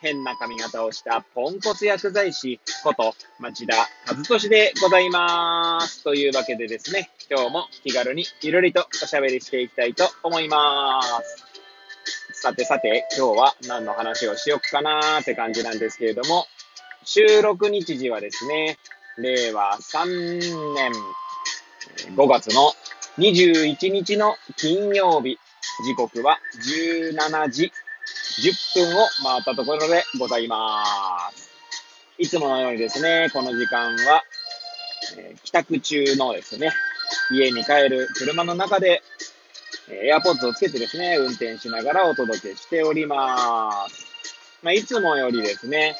変な髪型をしたポンコツ薬剤師こと町田和俊でございます。というわけでですね、今日も気軽にゆるりとおしゃべりしていきたいと思います。さてさて、今日は何の話をしよっかなーって感じなんですけれども、収録日時はですね、令和3年5月の21日の金曜日、時刻は17時10分を回ったところでございます。いつものようにですね、この時間は、えー帰宅中のですね、家に帰る車の中で、えー AirPods をつけてですね、運転しながらお届けしております。まあ、いつもよりですね、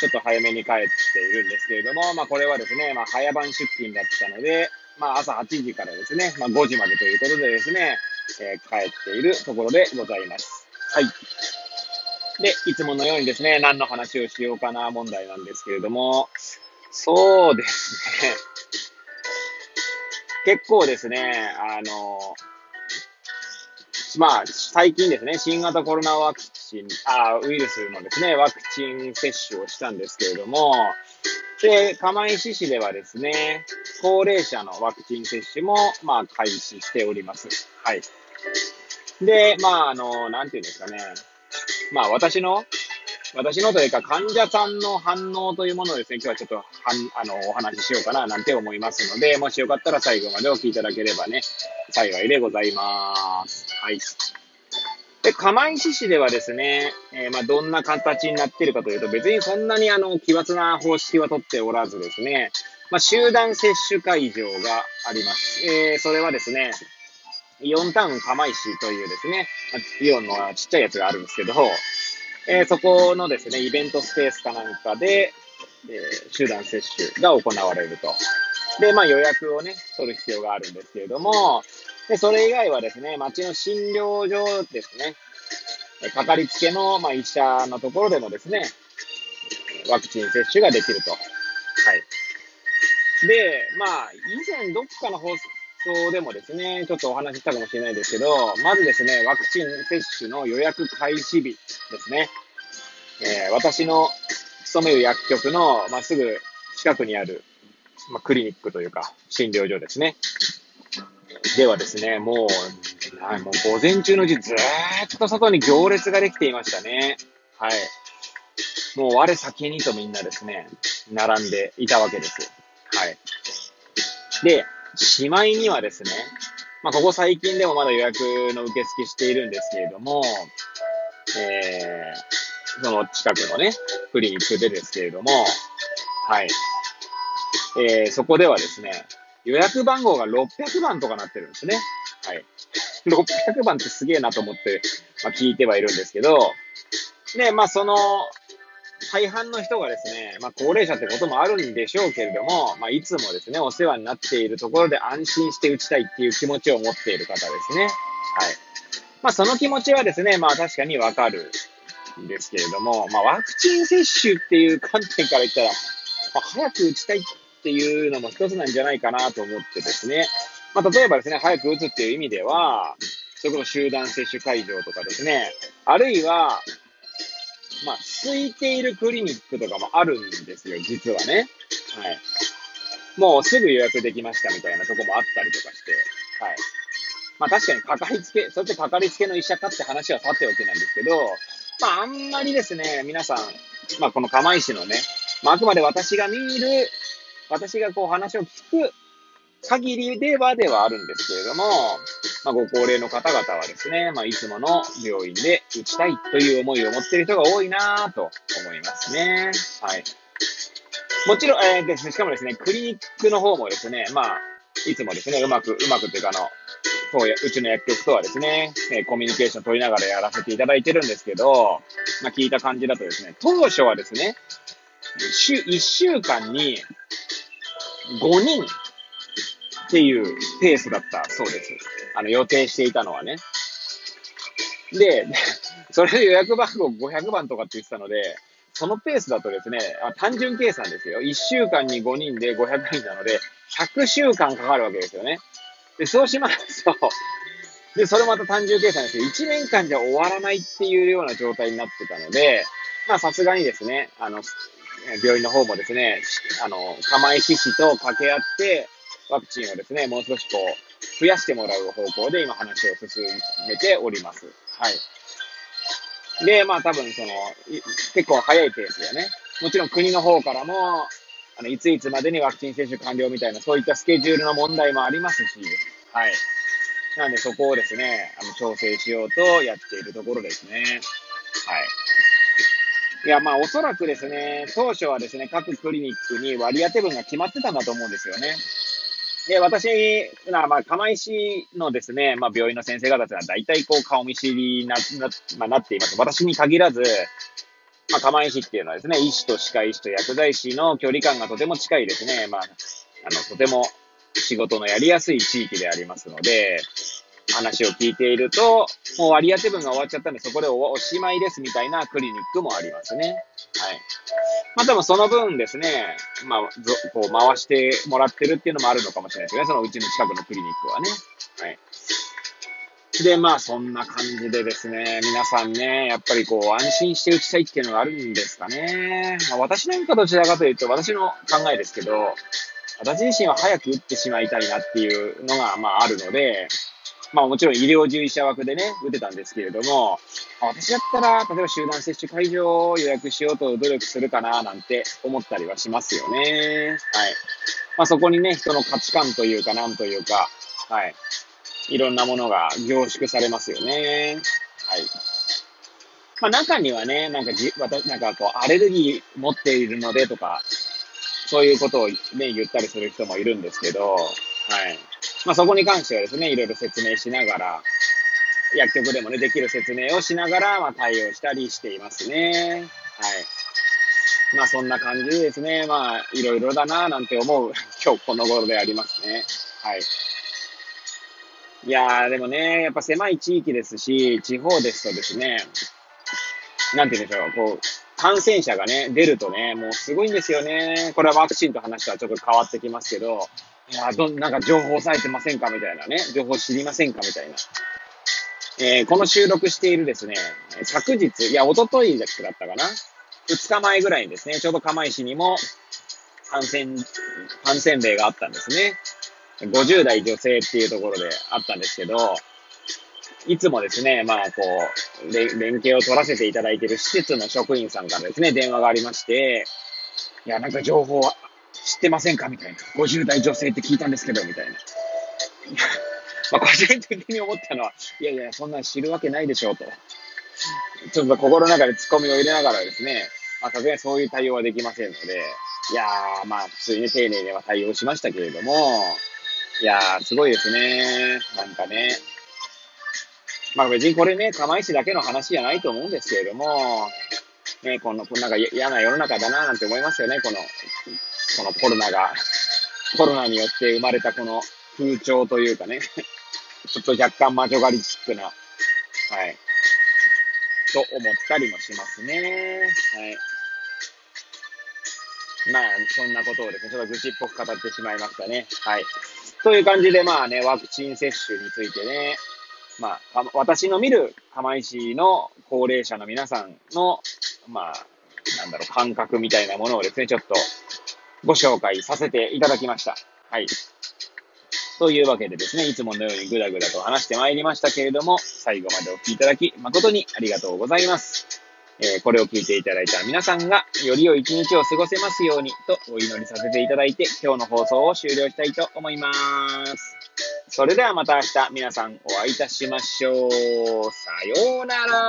ちょっと早めに帰っているんですけれども、まあ、これはですね、まあ、早番出勤だったので、まあ、朝8時からですね、まあ、5時までということでですね、えー帰っているところでございます。はい。で、いつものようにですね、何の話をしようかな問題なんですけれども、そうですね。結構ですね、あの、まあ、最近ですね、新型コロナワクチン、あウイルスのですね、ワクチン接種をしたんですけれども、で、釜石市ではですね、高齢者のワクチン接種も、まあ、開始しております。はい。で、まあ、あの、なんていうんですかね、まあ、私の、私のというか、患者さんの反応というものをですね、今日はちょっとはん、あの、お話ししようかな、なんて思いますので、もしよかったら最後までお聞きいただければね、幸いでございます。はい。で、釜石市ではですね、えーまあ、どんな形になっているかというと、別にそんなにあの、奇抜な方式は取っておらずですね、まあ、集団接種会場があります。えーそれはですね、イオンタウン釜石というですね、イオンのちっちゃいやつがあるんですけど、えーそこのですね、イベントスペースかなんかで、えー集団接種が行われると。で、まあ予約をね、取る必要があるんですけれども、で、それ以外はですね、町の診療所ですね、かかりつけの、まあ、医者のところでもですね、ワクチン接種ができると。はい。で、まあ、以前どっかの放送でもですね、ちょっとお話ししたかもしれないですけど、まずですね、ワクチン接種の予約開始日ですね。えー私の勤める薬局の、まあ、すぐ近くにある、まあ、クリニックというか、診療所ですね。ではですね、もう、はい、もう午前中のうちずっと外に行列ができていましたね。はい。もう我先にとみんなですね、並んでいたわけです。はい。で、しまいにはですね、まあ、ここ最近でもまだ予約の受付しているんですけれども、えー、その近くのね、クリニックでですけれども、はい。えー、そこではですね、予約番号が600番とかなってるんですね。はい。600番ってすげえなと思って、まあ、聞いてはいるんですけど、で、まあその、大半の人がですね、まあ高齢者ってこともあるんでしょうけれども、まあいつもですね、お世話になっているところで安心して打ちたいっていう気持ちを持っている方ですね。はい。まあその気持ちはですね、まあ確かにわかるんですけれども、まあワクチン接種っていう観点から言ったら、まあ、早く打ちたいっていうのも一つなんじゃないかなと思ってですね、まあ例えばですね、早く打つっていう意味では、それこそ集団接種会場とかですね、あるいは、まあ、空いているクリニックとかもあるんですよ、実はね。はい。もうすぐ予約できましたみたいなとこもあったりとかして。はい。まあ確かにかかりつけ、そしてかかりつけの医者かって話はさておきなんですけど、まああんまりですね、皆さん、まあこの釜石のね、まああくまで私が見る、私がこう話を聞く限りではではあるんですけれども、まあ、ご高齢の方々はですね、まあ、いつもの病院で打ちたいという思いを持っている人が多いなと思いますね。はい。もちろん、えーですね、しかもですね、クリニックの方もですね、まあ、いつもですね、うまく、うまくというか、あの、当やうちの薬局とはですね、えーコミュニケーション取りながらやらせていただいてるんですけど、まあ、聞いた感じだとですね、当初はですね、週、1週間に、5人っていうペースだったそうです。あの、予定していたのはね。で、それで予約番号500番とかって言ってたので、そのペースだとですね、あ単純計算ですよ。1週間に5人で500人なので、100週間かかるわけですよね。で、そうしますと、で、それまた単純計算ですよ。1年間じゃ終わらないっていうような状態になってたので、まあさすがにですね、あの、病院の方もですね、あの、釜石市と掛け合って、ワクチンをですね、もう少しこう、増やしてもらう方向で今話を進めております。はい。で、まあ多分その、結構早いペースでね、もちろん国の方からも、あの、いついつまでにワクチン接種完了みたいな、そういったスケジュールの問題もありますし、はい。なのでそこをですね、あの、調整しようとやっているところですね。はい。いや、まあ、おそらくですね、当初はですね、各クリニックに割り当て分が決まってたんだと思うんですよね。で、私、まあ、釜石のですね、まあ、病院の先生方というのは大体こう、顔見知りにな、な、まあ、なっています。私に限らず、まあ、釜石っていうのはですね、医師と歯科医師と薬剤師の距離感がとても近いですね、まあ、あの、とても仕事のやりやすい地域でありますので、話を聞いていると、もう割り当て分が終わっちゃったんで、そこでおしまいですみたいなクリニックもありますね。はい。まあ、多分その分ですね、まあ、こう回してもらってるっていうのもあるのかもしれないですね。そのうちの近くのクリニックはね。はい。で、まあ、そんな感じでですね、皆さんね、やっぱりこう、安心して打ちたいっていうのがあるんですかね。まあ、私なんかどちらかというと、私の考えですけど、私自身は早く打ってしまいたいなっていうのが、まあ、あるので、まあもちろん医療従事者枠でね、打てたんですけれども、私だったら、例えば集団接種会場を予約しようと努力するかななんて思ったりはしますよね。はい。まあそこにね、人の価値観というか、なんというか、はい。いろんなものが凝縮されますよね。はい。まあ中にはね、なんかじ、わた、なんかこう、アレルギー持っているのでとか、そういうことをね、言ったりする人もいるんですけど、はい。まあ、そこに関してはですね、いろいろ説明しながら、薬局でもね、できる説明をしながら、まあ、対応したりしていますね。はい。まあ、そんな感じでですね、まあ、いろいろだな、なんて思う、今日この頃でありますね。はい。いやー、でもね、やっぱ狭い地域ですし、地方ですとですね、なんて言うんでしょう、こう、感染者がね、出るとね、もうすごいんですよね。これはワクチンと話とはちょっと変わってきますけど、いや、ど、なんか情報されてませんかみたいなね。情報知りませんかみたいな。えー、この収録しているですね、昨日、いや、おとといだったかな ?2 日前ぐらいにですね、ちょうど釜石にも感染、感染例があったんですね。50代女性っていうところであったんですけど、いつもですね、まあ、こう、連携を取らせていただいている施設の職員さんからですね、電話がありまして、いや、なんか情報知ってませんか？みたいな。50代女性って聞いたんですけど、みたいな。まあ、個人的に思ったのは、いやいや、そんなん知るわけないでしょうと。ちょっと心の中で突っ込みを入れながらですね、まあ、さすがにそういう対応はできませんので、いやー、まあ、普通に丁寧には対応しましたけれども、いやー、すごいですね。なんかね。まあ別にこれね、釜石だけの話じゃないと思うんですけれども、ね、この、なんか嫌な世の中だななんて思いますよね、この、このコロナが、コロナによって生まれたこの風潮というかね、ちょっと若干魔女狩りチックな、はい、と思ったりもしますね。はい。まあ、そんなことをですね、ちょっと愚痴っぽく語ってしまいましたね。はい。という感じで、まあね、ワクチン接種についてね、まあ、私の見る釜石の高齢者の皆さんの、まあ、なんだろう、感覚みたいなものをですね、ちょっとご紹介させていただきました。はい。というわけでですね、いつものようにぐだぐだと話してまいりましたけれども、最後までお聴きいただき誠にありがとうございます。えー、これを聞いていただいた皆さんが、より良い一日を過ごせますようにとお祈りさせていただいて、今日の放送を終了したいと思います。それではまた明日皆さんお会いいたしましょう。さようなら。